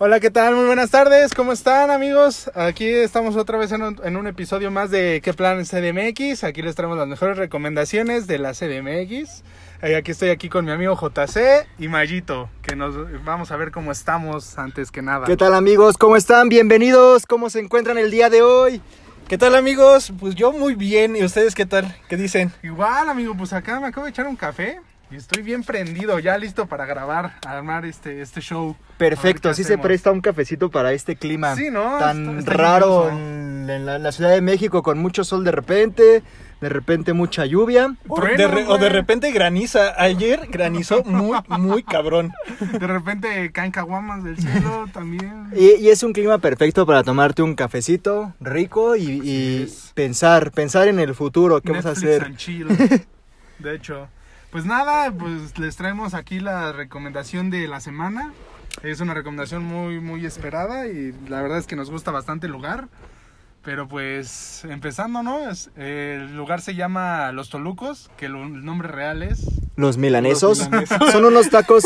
Hola, ¿qué tal? Muy buenas tardes, ¿cómo están amigos? Aquí estamos otra vez en un, en un episodio más de ¿Qué plan CDMX? Aquí les traemos las mejores recomendaciones de la CDMX. Eh, aquí estoy aquí con mi amigo JC y Mayito, que nos vamos a ver cómo estamos antes que nada. ¿Qué tal amigos? ¿Cómo están? Bienvenidos. ¿Cómo se encuentran el día de hoy? ¿Qué tal amigos? Pues yo muy bien. ¿Y ustedes qué tal? ¿Qué dicen? Igual amigo, pues acá me acabo de echar un café y estoy bien prendido, ya listo para grabar, armar este, este show. Perfecto, así se presta un cafecito para este clima Sí, ¿no? tan Está- está raro en, en la, en la Ciudad de México con mucho sol de repente, de repente mucha lluvia. Trueno, De re- o de repente graniza. Ayer granizó muy, muy cabrón. De repente caen caguamas del cielo también. Y, y es un clima perfecto para tomarte un cafecito rico y, pensar, pensar en el futuro, qué vamos a hacer. and chill. De hecho, pues nada, pues les traemos aquí la recomendación de la semana. Es una recomendación muy, muy esperada y la verdad es que nos gusta bastante el lugar. Pero pues empezando, ¿no? Es- el lugar se llama Los Tolucos, que el nombre real es... Los milanesos Los milanesos. son unos tacos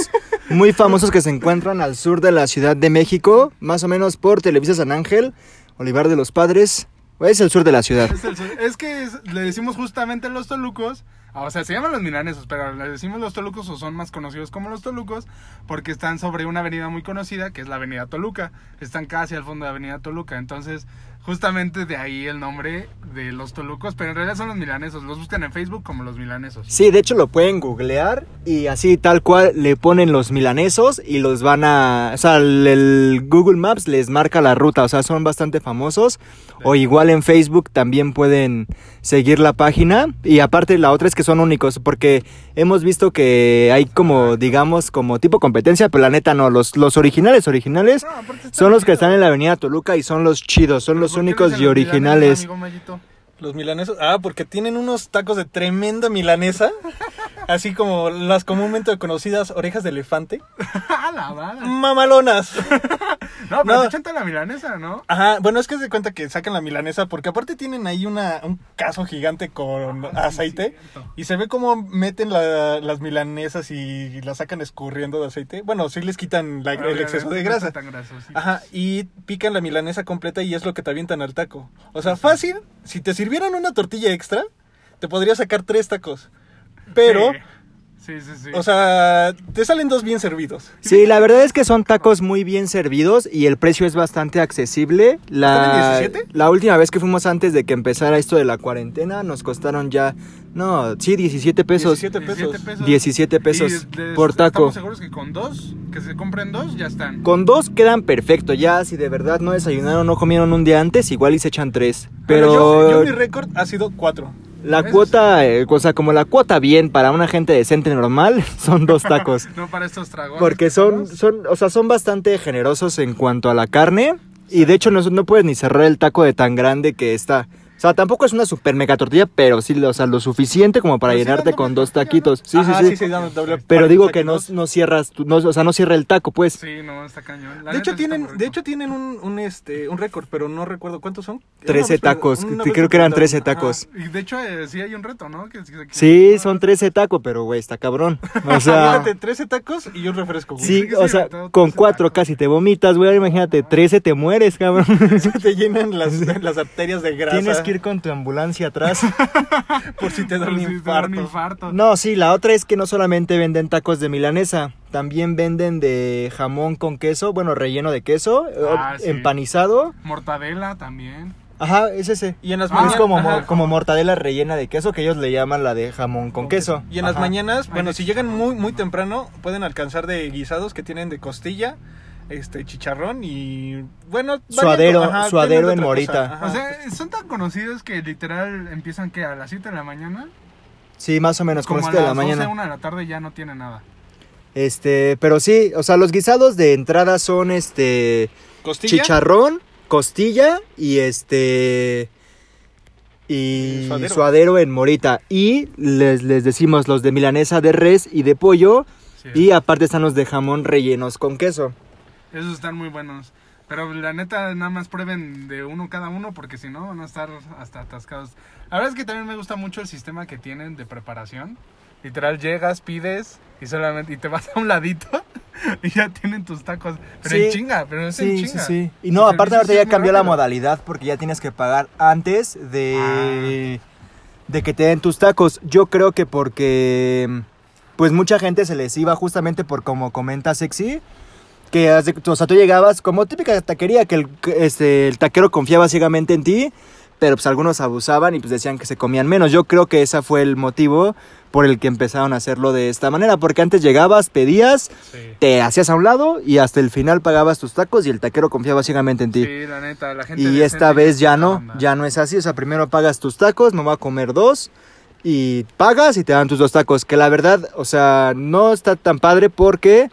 muy famosos que se encuentran al sur de la Ciudad de México, más o menos por Televisa San Ángel, Olivar de los Padres. Es el sur de la ciudad. Es, el- es que es- le decimos justamente Los Tolucos, o sea, se llaman Los Milanesos, pero le decimos Los Tolucos o son más conocidos como Los Tolucos porque están sobre una avenida muy conocida que es la Avenida Toluca. Están casi al fondo de la Avenida Toluca, entonces justamente de ahí el nombre de Los Tolucos, pero en realidad son Los Milanesos. Los buscan en Facebook como Los Milanesos. Sí, de hecho lo pueden googlear y así tal cual le ponen los milanesos y los van a... O sea, el, Google Maps les marca la ruta, o sea, son bastante famosos. O igual en Facebook también pueden seguir la página. Y aparte la otra es que son únicos porque hemos visto que hay como, digamos, como tipo competencia, pero la neta no, los, los originales, originales No, son los que están en la Avenida Toluca y son los chidos, son ¿Pero los únicos y Milanesos, originales. Los milanesos. Ah, porque tienen unos tacos de tremenda milanesa. Así como las comúnmente conocidas orejas de elefante. ¡Ah! Mamalonas. No, pero No. te echan toda la milanesa, ¿no? Ajá, bueno, es que se cuenta que sacan la milanesa porque aparte tienen ahí una, un caso gigante con aceite cierto. y se ve como meten la- las milanesas y las sacan escurriendo de aceite. Bueno, sí les quitan la- el exceso de grasa. tan. Ajá, y pican la milanesa completa y es lo que te avientan al taco. O sea, fácil, si te sirvieran una tortilla extra, te podría sacar tres tacos. Pero, Sí, sí, sí. o sea, te salen dos bien servidos. Sí, la verdad es que son tacos muy bien servidos y el precio es bastante accesible. La, ¿Están en 17? la última vez que fuimos antes de que empezara esto de la cuarentena nos costaron ya, no, sí, 17 pesos. 17 pesos. 17 pesos Y de- por taco. Estamos seguros que con dos, que se compren dos, ya están. Con dos quedan perfecto, ya si de verdad no desayunaron o no comieron un día antes, igual y se echan tres. Pero yo, yo mi récord ha sido cuatro. La cuota, eh, o sea, como la cuota bien para una gente decente normal, son dos tacos. No para estos dragones. Porque son, son, o sea, son bastante generosos en cuanto a la carne. Y de hecho no, no puedes ni cerrar el taco de tan grande que está. O sea, tampoco es una super mega tortilla, pero sí, o sea, lo suficiente como para Pero llenarte con dos taquitos. Sí, Ajá, sí, sí. doble- Pero digo que 40 no, no cierras, tu- no, o sea, no cierra el taco, pues. Sí, no, está cañón. La De hecho tienen, de hecho tienen un, un, este un récord, pero no recuerdo cuántos son. 13 tacos, creo que eran preguntaron. 13 tacos. Ajá, Y de hecho, eh, sí hay un reto, ¿no? Que, que- que- Sí, son 13 tacos, pero güey, está cabrón. O sea, Imagínate, 13 tacos y un refresco. sí, o sea, con cuatro casi te vomitas, güey. Imagínate, 13 te mueres, cabrón. te llenan las, las arterias de grasa. Tienes que ir con tu ambulancia atrás. por si te da un si infarto. un infarto. No, sí, la otra es que no solamente venden tacos de milanesa, también venden de jamón con queso, bueno, relleno de queso, Ah, sí. empanizado. Mortadela también. Ajá, es ese. Y en las Ah, es mañanas. como, ajá. como mortadela rellena de queso, que ellos le llaman la de jamón con, queso. Y en las mañanas, bueno, si llegan muy muy temprano, pueden alcanzar de guisados que tienen de costilla, este chicharrón y bueno, Suadero- variando, ajá, suadero en morita. O sea, son tan conocidos que literal empiezan que a las 7 de la mañana. Sí, más o menos, como, como a este de la las 12, mañana. 1 de la tarde ya no tiene nada. Este, pero sí, o sea, los guisados de entrada son este costilla, chicharrón, costilla y este y Y suadero. suadero. en morita y les, les decimos los de milanesa de res y de pollo Sí. y aparte están los de jamón rellenos con queso. Esos están muy buenos. Pero la neta, nada más prueben de uno cada uno porque si no van a estar hasta atascados. La verdad es que también me gusta mucho el sistema que tienen de preparación. Literal, llegas, pides y solamente y te vas a un ladito y ya tienen tus tacos. Pero Sí. en chinga, pero es en Sí, sí, chinga. sí. Y no, El aparte ahorita sí ya cambió la rápido. modalidad porque ya tienes que pagar antes de, de que te den tus tacos. Yo creo que porque pues mucha gente se les iba justamente por como comenta Sexy. Que, o sea, tú llegabas como típica taquería, que el, este, el taquero confiaba ciegamente en ti, pero pues algunos abusaban y pues decían que se comían menos. Yo creo que ese fue el motivo por el que empezaron a hacerlo de esta manera, porque antes llegabas, pedías, Sí. te hacías a un lado y hasta el final pagabas tus tacos y el taquero confiaba ciegamente en ti. Sí, la neta, la gente y esta vez ya no, onda. ya no es así, o sea, primero pagas tus tacos, me voy a comer dos y pagas y te dan tus dos tacos, que la verdad, o sea, no está tan padre porque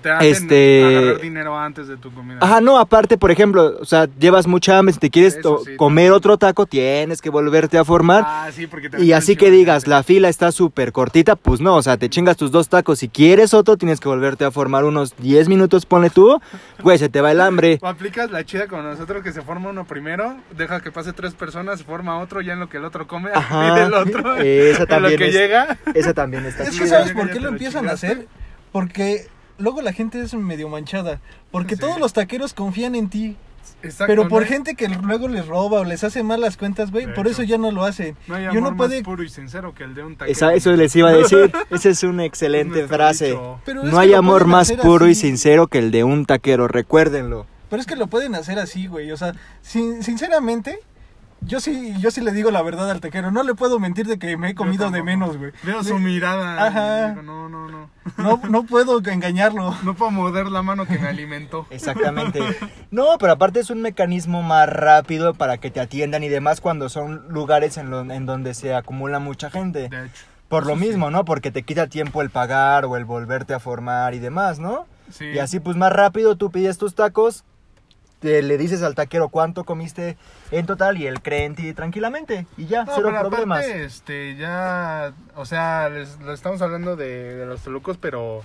Te hacen Este- agarrar dinero antes de tu comida. Ajá, no, aparte, por ejemplo, o sea, llevas mucha hambre, si te quieres Eso to- sí, comer también. otro taco, tienes que volverte a formar. Ah, sí, porque te Y así que digas, la fila está súper cortita, pues no, o sea, te chingas tus dos tacos. Si quieres otro, tienes que volverte a formar unos 10 minutos, ponle tú. Güey, se te va el hambre. O aplicas la chida con nosotros que se forma uno primero, deja que pase tres personas, se forma otro, ya en lo que el otro come, Ajá, el otro. esa en también lo que es- llega. Esa también está Es que. ¿sabes por qué lo empiezan a hacer? Porque luego la gente es medio manchada. Porque Sí. todos los taqueros confían en ti. Exacto, Pero por no hay- gente que luego les roba o les hace mal las cuentas, güey, por hecho. eso ya no lo hacen. No hay y amor uno más puro y sincero que el de un taquero. Esa- eso les iba a decir. Esa es una excelente frase. dicho. Pero es No que hay lo amor pueden más hacer puro y así. sincero que el de un taquero, recuérdenlo. Pero es que lo pueden hacer así, güey. O sea, sin- sinceramente, yo sí, yo sí le digo la verdad al taquero. No le puedo mentir de que me he comido de menos, güey. Veo su mirada. Ajá. digo, no, no, no. No, no puedo engañarlo. No puedo morder la mano que me alimentó. Exactamente. No, pero aparte es un mecanismo más rápido para que te atiendan y demás cuando son lugares en, lo- en donde se acumula mucha gente. De hecho. Por lo sí. mismo, ¿no? Porque te quita tiempo el pagar o el volverte a formar y demás, ¿no? Sí. Y así pues más rápido tú pides tus tacos, te, le dices al taquero cuánto comiste en total y él cree en ti tranquilamente y ya, No, cero pero problemas. aparte, este, ya, o sea, les, estamos hablando de, de los tolucos, pero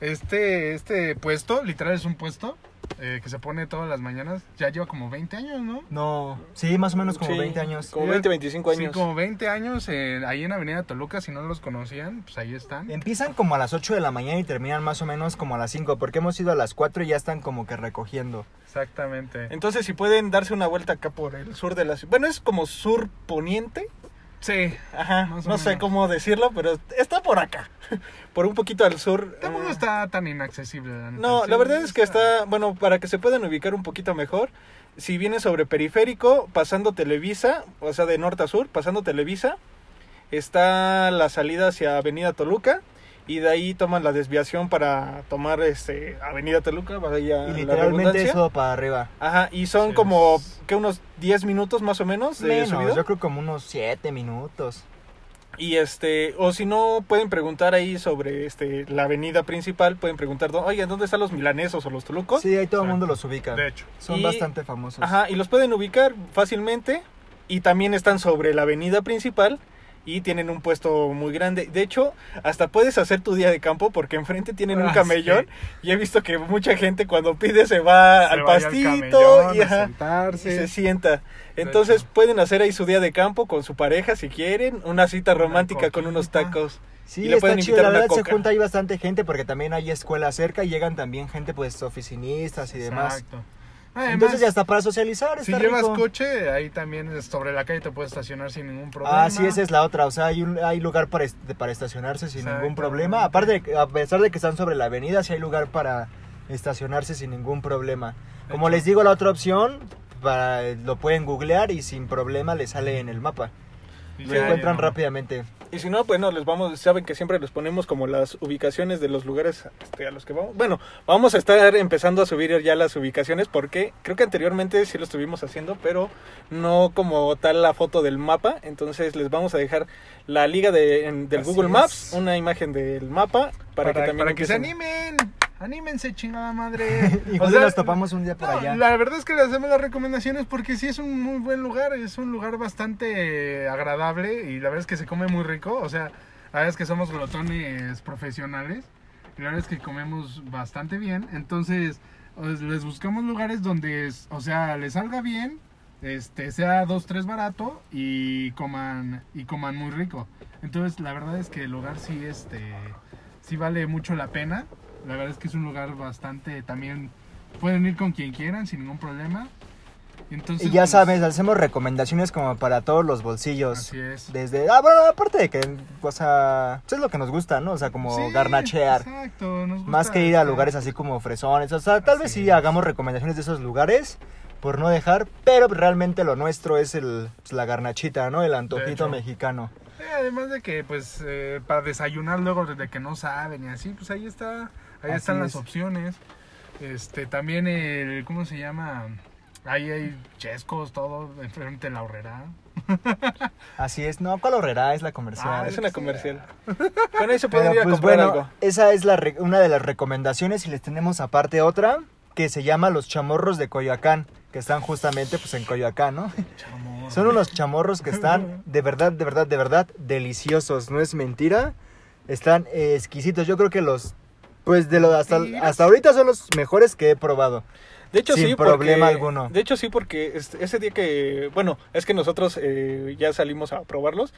este, este puesto, literal es un puesto eh, que se pone todas las mañanas, ya lleva como 20 años, ¿no? No, sí, más o menos como Sí, 20 años. Como 20, 25 años. Sí, como 20 años eh, ahí en Avenida Toluca, si no los conocían, pues ahí están. Empiezan como a las 8 de la mañana y terminan más o menos como a las 5, porque hemos ido a las 4 y ya están como que recogiendo. Exactamente. Entonces, si pueden darse una vuelta acá por el sur de la ciudad. Bueno, es como sur poniente. Sí, Ajá, no sé cómo decirlo, pero está por acá. por un poquito al sur. tampoco eh, está tan inaccesible. La. No, la verdad es que está, bueno, para que se puedan ubicar un poquito mejor, si viene sobre periférico, pasando Televisa, o sea, de norte a sur, pasando Televisa, está la salida hacia Avenida Toluca y de ahí toman la desviación para tomar este Avenida Toluca, vaya Y la literalmente redundancia. es todo para arriba. Ajá, y son Sí, como es- que unos 10 minutos más o menos de Menos, subida. yo creo como unos 7 minutos. Y este, o si no, pueden preguntar ahí sobre este la avenida principal, pueden preguntar, oye, ¿dónde están los milanesos o los tolucos? Sí, ahí todo el mundo los ubica. De hecho. Son Y- bastante famosos. Ajá, y los pueden ubicar fácilmente. Y también están sobre la avenida principal. Y tienen un puesto muy grande. De hecho, hasta puedes hacer tu día de campo porque enfrente tienen un Ah, camellón. sí. Y he visto que mucha gente cuando pide se va Se al pastito y, se sienta. Entonces pueden hacer ahí su día de campo con su pareja si quieren. Una cita Una romántica con unos tacos. Sí, y le está chido, la verdad se junta ahí bastante gente porque también hay escuelas cerca y llegan también gente pues oficinistas y demás. Además, Entonces ya está para socializar, si está llevas rico. coche, ahí también sobre la calle te puedes estacionar sin ningún problema. Ah, sí, esa es la otra, o sea, hay, un, hay lugar para, est- para estacionarse sin ningún problema. Aparte, a pesar de que están sobre la avenida, sí hay lugar para estacionarse sin ningún problema. Como les digo, la otra opción, para, lo pueden googlear y sin problema les sale en el mapa. Lo ya, encuentran ya. rápidamente. Y si no, bueno, les vamos, saben que siempre les ponemos como las ubicaciones de los lugares este, a los que vamos. Bueno, vamos a estar empezando a subir ya las ubicaciones porque creo que anteriormente sí lo estuvimos haciendo, pero no como tal la foto del mapa. Entonces les vamos a dejar la liga de, en- del Así Google es. Maps, una imagen del mapa para, Para, que también para que se animen. Anímense, chingada madre. Y O sea, nos topamos un día por no, allá. La verdad es que le hacemos las recomendaciones porque sí es un muy buen lugar, es un lugar bastante agradable y la verdad es que se come muy rico, o sea, la verdad es que somos glotones profesionales y la verdad es que comemos bastante bien, entonces pues, les buscamos lugares donde, o sea, les salga bien, este sea dos, tres barato y coman y coman muy rico. Entonces, la verdad es que el lugar sí este sí vale mucho la pena. La verdad es que es un lugar bastante también pueden ir con quien quieran sin ningún problema. Entonces, Y ya pues, sabes, hacemos recomendaciones como para todos los bolsillos. Así es. Desde, ah, bueno, aparte de que, o sea, eso es lo que nos gusta, ¿no? O sea, como Sí, garnachear. Exacto, nos Más gusta, que ir a lugares así como fresones. O sea, tal vez Así sí es. hagamos recomendaciones de esos lugares por no dejar, pero realmente lo nuestro es el, pues, la garnachita, ¿no? El antojito mexicano. Sí, además de que, pues, eh, para desayunar luego desde que no saben y así, pues ahí está, ahí Así están las es. opciones. Este, también el, ¿cómo se llama? Ahí hay chescos, todo, enfrente de la horrera. Así es, no, ¿cuál horrera? Es la comercial. Ah, Es una comercial. Con se pueden Pero ir a pues comprar bueno, algo. esa es la re- una de las recomendaciones y les tenemos aparte otra que se llama los chamorros de Coyoacán, que están justamente pues en Coyoacán, ¿no? Chamorro. Son unos chamorros que están de verdad, de verdad, de verdad deliciosos, no es mentira. Están eh, exquisitos. Yo creo que los pues de lo hasta, hasta ahorita son los mejores que he probado. De hecho, Sin sí, problema porque- alguno. De hecho, sí, porque este- ese día que. Bueno, es que nosotros eh, ya salimos a probarlos.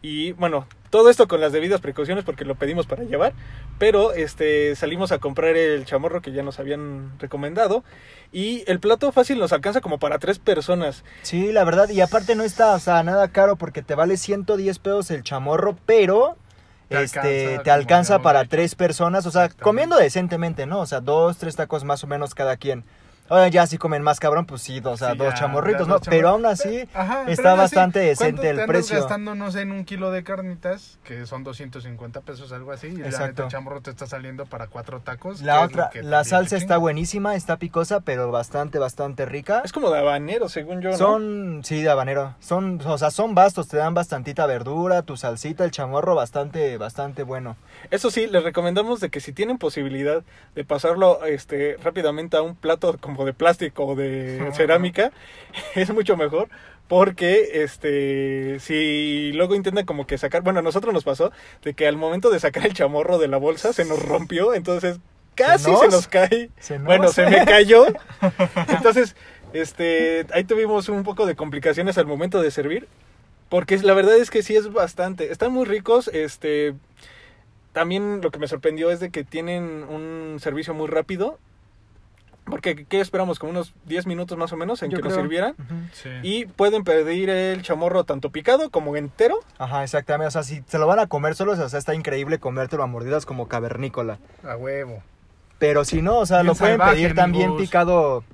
Y bueno, todo esto con las debidas precauciones porque lo pedimos para llevar. Pero este salimos a comprar el chamorro que ya nos habían recomendado. Y el plato fácil nos alcanza como para tres personas. Sí, la verdad, y aparte no está, o sea, nada caro porque te vale 110 pesos el chamorro, pero Te este alcanza, te alcanza habíamos para tres personas, o sea, comiendo decentemente, ¿no? O sea, dos, tres tacos más o menos cada quien. Ahora ya si comen más cabrón, pues sí, o sea, Sí, dos ya, chamorritos, ya ¿no? dos Pero aún así Ajá, está así, bastante ¿cuánto decente te el andas precio. gastando, no sé, en un kilo de carnitas, que son 250 pesos, algo así. Y la Exacto. neta, el chamorro te está saliendo para cuatro tacos. La otra, la salsa está buenísima, está picosa, pero bastante, bastante rica. Es como de habanero, según yo. ¿no? Son, sí, de habanero. Son, o sea, son bastos, te dan bastantita verdura, tu salsita, el chamorro bastante, bastante bueno. Eso sí, les recomendamos de que si tienen posibilidad de pasarlo este rápidamente a un plato como de plástico o de cerámica, es mucho mejor porque este si luego intentan como que sacar, bueno, a nosotros nos pasó de que al momento de sacar el chamorro de la bolsa se nos rompió, entonces casi nos? se nos cae. Se nos- Bueno, se me cayó. Entonces, este, ahí tuvimos un poco de complicaciones al momento de servir. Porque la verdad es que sí es bastante. Están muy ricos. Este. También lo que me sorprendió es de que tienen un servicio muy rápido. Porque, ¿qué esperamos? Como unos 10 minutos más o menos en Yo que nos creo. sirvieran. Ujú. Sí. Y pueden pedir el chamorro tanto picado como entero. Ajá, exactamente. O sea, si se lo van a comer solos, o sea, está increíble comértelo a mordidas como cavernícola. A huevo. Pero si no, o sea, Bien lo pueden salvaje, pedir también amigos. picado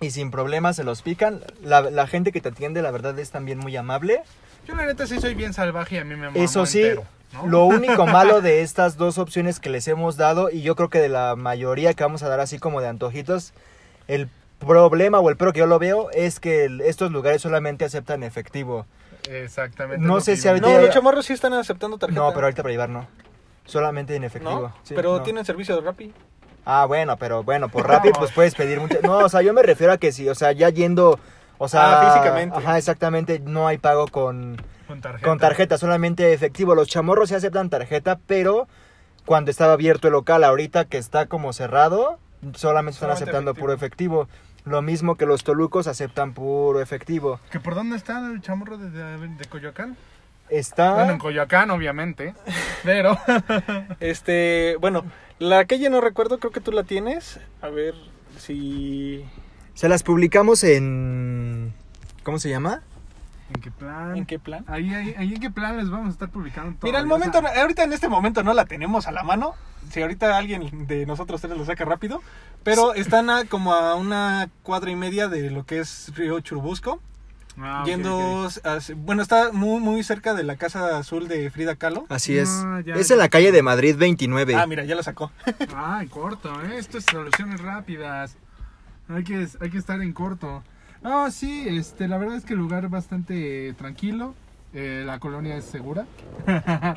y sin problemas se los pican. La, la gente que te atiende, la verdad, es también muy amable. Yo la neta sí soy bien salvaje y a mí me Eso sí, entero, ¿no? lo único malo de estas dos opciones que les hemos dado, y yo creo que de la mayoría que vamos a dar así como de antojitos, el problema o el pero que yo lo veo es que el- estos lugares solamente aceptan efectivo. Exactamente. No sé si ahorita- No, los chamorros sí están aceptando tarjeta. No, pero ahorita para llevar no. Solamente en efectivo. ¿No? Sí, pero no. tienen servicio de Rappi. Ah, bueno, pero bueno, por Rappi pues puedes pedir mucho. No, o sea, yo me refiero a que sí, o sea, ya yendo, o sea, Ah, físicamente. Ajá, exactamente, no hay pago con Con tarjeta. con tarjeta, solamente efectivo. Los chamorros sí aceptan tarjeta, pero cuando estaba abierto el local, ahorita que está como cerrado, solamente están aceptando efectivo. puro efectivo. Lo mismo que los tolucos aceptan puro efectivo. ¿Que por dónde está el chamorro de, de, de Coyoacán? Está Bueno, en Coyoacán, obviamente. Pero. Este, bueno, la calle no recuerdo, creo que tú la tienes. A ver si. se las publicamos en ¿Cómo se llama? ¿En qué plan? ¿En qué plan? Ahí, ahí, ahí en qué plan les vamos a estar publicando todo. Mira, el O momento, sea, ahorita en este momento no la tenemos a la mano. Si ahorita alguien de nosotros tres lo saca rápido. Pero están a, como a una cuadra y media de lo que es Río Churubusco. ah, yendo, ok. hacia- bueno, está muy, muy cerca de la casa azul de Frida Kahlo. Así es. Ah, ya, es ya. en la calle de Madrid 29. Ah, mira, ya la sacó. Ay, corto, ¿eh? Esto es soluciones rápidas. Hay que, hay que estar en corto. No, sí, este, la verdad es que el lugar es bastante tranquilo. eh, la colonia es segura.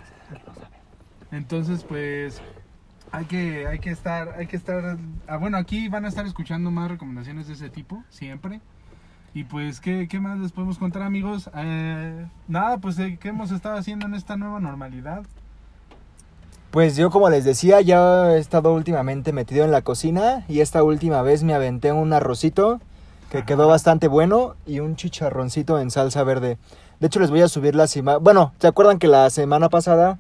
Entonces, pues, hay que, hay que estar, hay que estar. ah, bueno, aquí van a estar escuchando más recomendaciones de ese tipo, siempre. Y pues, ¿qué, qué más les podemos contar, amigos? Eh, nada, pues, eh, ¿qué hemos estado haciendo en esta nueva normalidad? Pues yo como les decía, ya he estado últimamente metido en la cocina y esta última vez me aventé un arrocito que quedó bastante bueno, y un chicharroncito en salsa verde. De hecho, les voy a subir las imágenes. Bueno, ¿se acuerdan que la semana pasada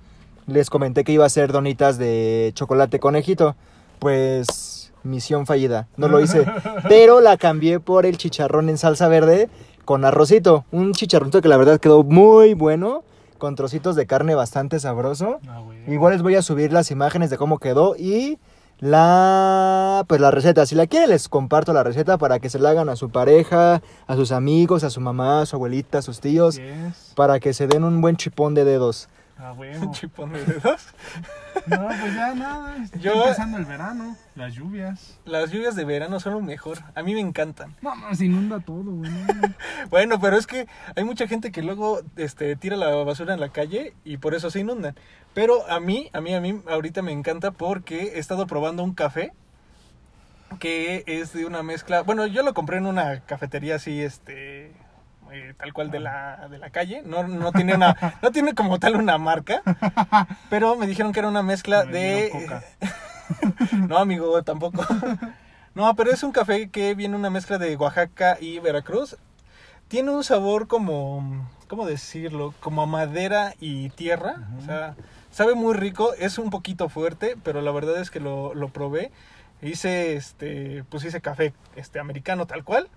les comenté que iba a hacer donitas de chocolate conejito? Pues misión fallida, no lo hice. Pero la cambié por el chicharrón en salsa verde con arrocito. Un chicharroncito que la verdad quedó muy bueno, con trocitos de carne bastante sabroso. Ah. Igual les voy a subir las imágenes de cómo quedó y la pues la receta. Si la quieren les comparto la receta para que se la hagan a su pareja, a sus amigos, a su mamá, a su abuelita, a sus tíos, Yes. para que se den un buen chipón de dedos. Ah. Un chipón de dedos. No, pues ya nada. Está Yo- empezando el verano, las lluvias. Las lluvias de verano son lo mejor. A mí me encantan. No, no, se inunda todo, güey. no. Bueno, pero es que hay mucha gente que luego este, tira la basura en la calle y por eso se inundan. Pero a mí, a mí, a mí, ahorita me encanta porque he estado probando un café que es de una mezcla. Bueno, yo lo compré en una cafetería así, este, eh, tal cual de la, de la calle. No, no tiene una, no tiene como tal una marca, pero me dijeron que era una mezcla Me de. coca. no, amigo, tampoco. No, pero es un café que viene una mezcla de Oaxaca y Veracruz. Tiene un sabor como, ¿cómo decirlo? Como a madera y tierra. O sea, sabe muy rico. Es un poquito fuerte, pero la verdad es que lo, lo probé. Hice, este, pues hice café, este, americano tal cual.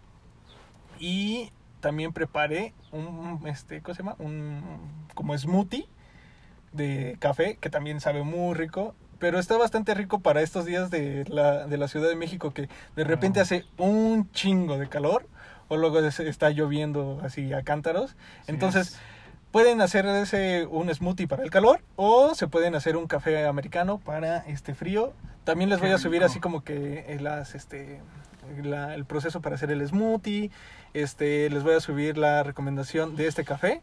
Y también preparé un, este, ¿cómo se llama? Un, como smoothie de café que también sabe muy rico. Pero está bastante rico para estos días de la, de la Ciudad de México que de repente Ah. hace un chingo de calor o luego es- está lloviendo así a cántaros. Sí Entonces es. pueden hacer ese, un smoothie para el calor o se pueden hacer un café americano para este frío. También les Qué voy a subir rico. así como que eh, las este la- el proceso para hacer el smoothie. Este les voy a subir la recomendación de este café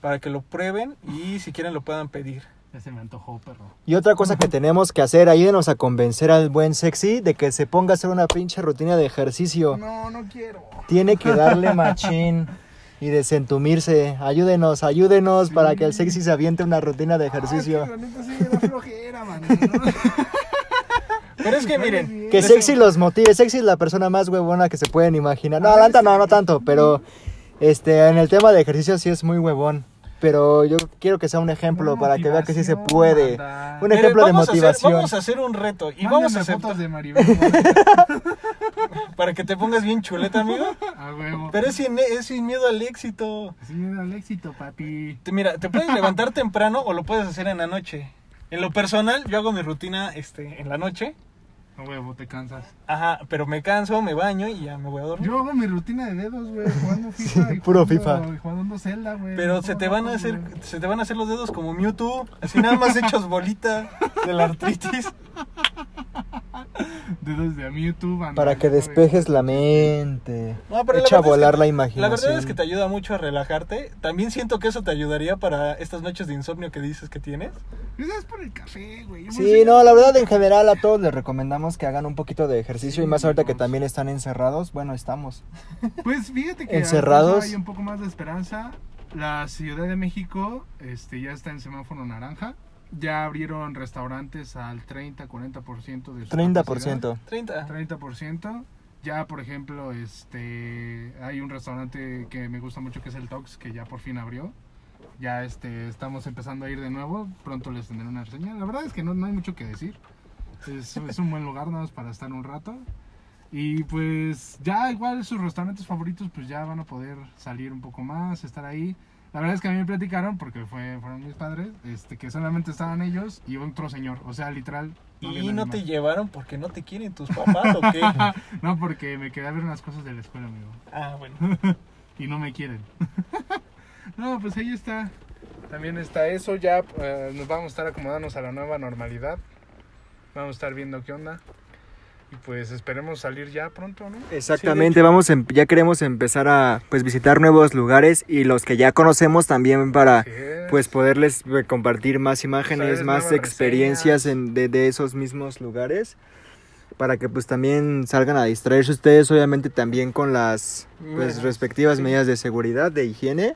para que lo prueben y si quieren lo puedan pedir. Ya se me antojó, perro. Y otra cosa que tenemos que hacer, ayúdenos a convencer al buen sexy de que se ponga a hacer una pinche rutina de ejercicio. No, no quiero. Tiene que darle machín y desentumirse. Ayúdenos, ayúdenos Sí. para que el sexy se aviente una rutina de Ah, ejercicio. que la neta sí flojera, man. Pero es que miren, Que sexy los motive. Sexy es la persona más huevona que se pueden imaginar. No, Atlanta no, no tanto, pero este en el tema de ejercicio sí es muy huevón. Pero yo quiero que sea un ejemplo para que vea que sí se puede. Un miren, ejemplo de vamos a hacer- motivación. vamos a hacer un reto y vamos a hacer fotos de Maribel. para que te pongas bien chuleta, amigo. A huevo. Pero es sin, es sin miedo al éxito. Sin miedo al éxito, papi. Te- mira, te puedes levantar temprano o lo puedes hacer en la noche. En lo personal, yo hago mi rutina este, en la noche. A huevo, te cansas. Ajá, pero me canso, me baño y ya me voy a dormir. Yo hago mi rutina de dedos, güey, jugando FIFA. y puro jugando- FIFA. Jugando Zelda, güey. Pero No se te van a hacer, güey. se te van a hacer los dedos como Mewtwo, así nada más hechos bolita de la artritis. Dedos de Mewtwo, banda. Para que despejes la mente. No, pero la Echa a verdad es que- volar la La imaginación. verdad es que te ayuda mucho a relajarte. También siento que eso te ayudaría para estas noches de insomnio que dices que tienes. Es por el café, güey. Sí, no, la verdad en general a todos les recomendamos que hagan un poquito de ejercicio y más ahorita que también están encerrados. Bueno, estamos. Pues fíjate que Encerrados. hay un poco más de esperanza. La Ciudad de México este, ya está en semáforo naranja. Ya abrieron restaurantes al 30-40% de su 30%. 30. 30%. Ya, por ejemplo, este hay un restaurante que me gusta mucho que es el Tox, que ya por fin abrió. Ya este estamos empezando a ir de nuevo. Pronto les tendré una reseña. La verdad es que no, no hay mucho que decir. Es, es un buen lugar nada más para estar un rato. Y pues ya igual sus restaurantes favoritos pues ya van a poder salir un poco más, estar ahí. La verdad es que a mí me platicaron, porque fue, fueron mis padres, este, que solamente estaban ellos y otro señor. O sea, literal. había ¿Y no te llevaron porque no te quieren tus papás o qué? No, porque me quedé a ver unas cosas de la escuela, amigo. Ah, bueno. Y no me quieren. no, pues ahí está. También está eso. Ya eh, nos vamos a estar acomodándonos a la nueva normalidad. Vamos a estar viendo qué onda. Y pues esperemos salir ya pronto, ¿no? Exactamente, vamos em- ya queremos empezar a pues visitar nuevos lugares y los que ya conocemos también para pues poderles compartir más imágenes, Ustedes más experiencias en- de, de esos mismos lugares para que pues también salgan a distraerse ustedes obviamente también con las pues respectivas medidas de seguridad, de higiene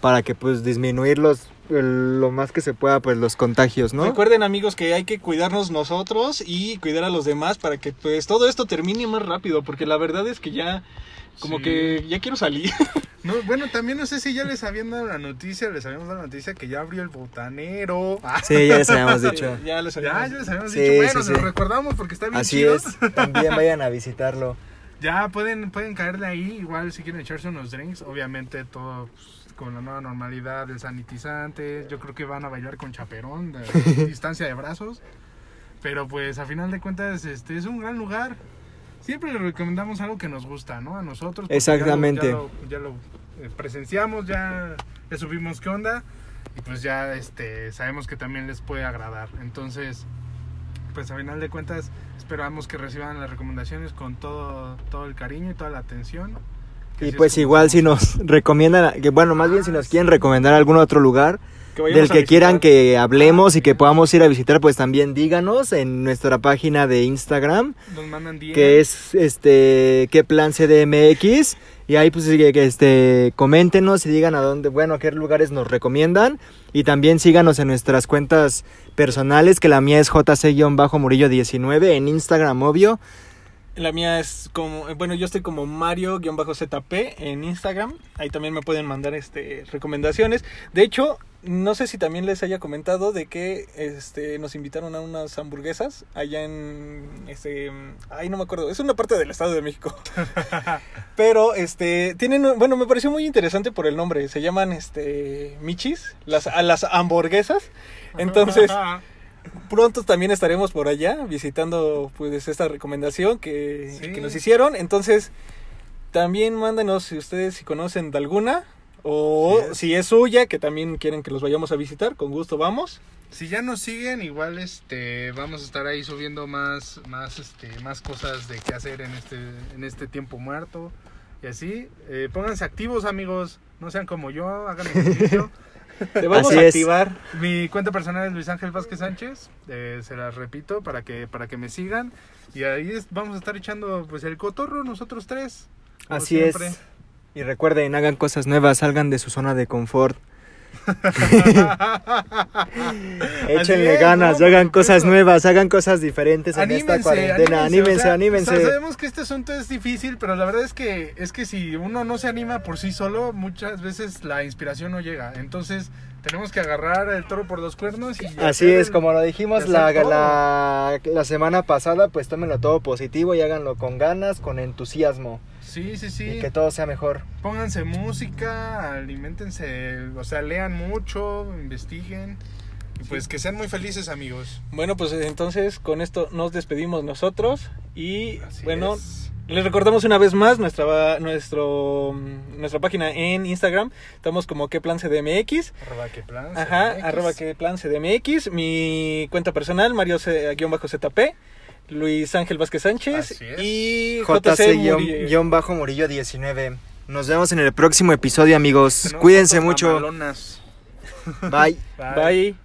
para que pues disminuir los, el- lo más que se pueda pues los contagios, ¿no? Recuerden amigos que hay que cuidarnos nosotros y cuidar a los demás para que pues todo esto termine más rápido, porque la verdad es que ya como Sí. que ya quiero salir. No, bueno, también no sé si ya les habían dado la noticia, les habíamos dado la noticia que ya abrió el botanero. Ah, Sí, ya les habíamos dicho. ya les habíamos- ya les habíamos Sí, dicho. Bueno, sí, se lo sí. recordamos porque está bien Así chido. es, también vayan a visitarlo. Ya pueden, pueden caerle ahí, igual si quieren echarse unos drinks, obviamente todo pues, con la nueva normalidad del sanitizante. Yo creo que van a bailar con chaperón, de distancia de brazos. Pero pues a final de cuentas este es un gran lugar. Siempre les recomendamos algo que nos gusta, ¿no? A nosotros. Exactamente. Ya lo, ya lo- ya lo, eh, presenciamos, ya, ya supimos qué onda. Y pues ya este sabemos que también les puede agradar. Entonces, pues a final de cuentas esperamos que reciban las recomendaciones con todo, todo el cariño y toda la atención. Y sí pues igual si nos recomiendan, que bueno, más bien si nos quieren recomendar algún otro lugar del que quieran que hablemos y que podamos ir a visitar, pues también díganos en nuestra página de Instagram, nos mandan DM. que es este qué plan CDMX y ahí pues que, este coméntenos y digan a dónde, bueno, a qué lugares nos recomiendan y también síganos en nuestras cuentas personales, que la mía es JC-Murillo19 en Instagram, obvio. La mía es como, bueno, yo estoy como Mario-ZP en Instagram. Ahí también me pueden mandar este recomendaciones. De hecho, no sé si también les haya comentado de que este nos invitaron a unas hamburguesas allá en este ay no me acuerdo, es una parte del Estado de México. Pero este tienen un- bueno, me pareció muy interesante por el nombre. Se llaman este Michis, las a las hamburguesas. Entonces, pronto también estaremos por allá visitando pues esta recomendación que, Sí. que nos hicieron. Entonces, también mándenos si ustedes si conocen de alguna o Sí es. si es suya que también quieren que los vayamos a visitar, con gusto vamos. Si ya nos siguen, igual este vamos a estar ahí subiendo más más este más cosas de qué hacer en este en este tiempo muerto y así. Eh, pónganse activos, amigos. No sean como yo, hagan ejercicio. Te vamos Así a es. activar. Mi cuenta personal es Luis Ángel Vázquez Sánchez. eh, se las repito para que para que me sigan y ahí es- vamos a estar echando pues el cotorro nosotros tres. Así siempre. es. Y recuerden, hagan cosas nuevas, salgan de su zona de confort. Échenle es, ganas, ¿no? hagan cosas eso. nuevas, hagan cosas diferentes en esta cuarentena. Anímense, o sea, anímense. o sea, sabemos que este asunto es difícil, pero la verdad es que es que si uno no se anima por sí solo, muchas veces la inspiración no llega. Entonces, tenemos que agarrar el toro por los cuernos y Así es, el- como lo dijimos la, la, la semana pasada, pues tómenlo todo positivo y háganlo con ganas, con entusiasmo. Sí, sí, sí. Y que todo sea mejor. Pónganse música, alimentense, o sea, lean mucho, investiguen. Y pues que sean muy felices, amigos. Bueno, pues entonces con esto nos despedimos nosotros y Así bueno, es. Les recordamos una vez más nuestra nuestro nuestra página en Instagram. Estamos como que plan CDMX. Arroba que plan. Ajá, arroba que plan CDMX. Mi cuenta personal, Mario C- guion bajo ZP. Luis Ángel Vázquez Sánchez. Y JC Murillo. JC-Murillo 19. Nos vemos en el próximo episodio, amigos. Cuídense mucho. Bye. Bye.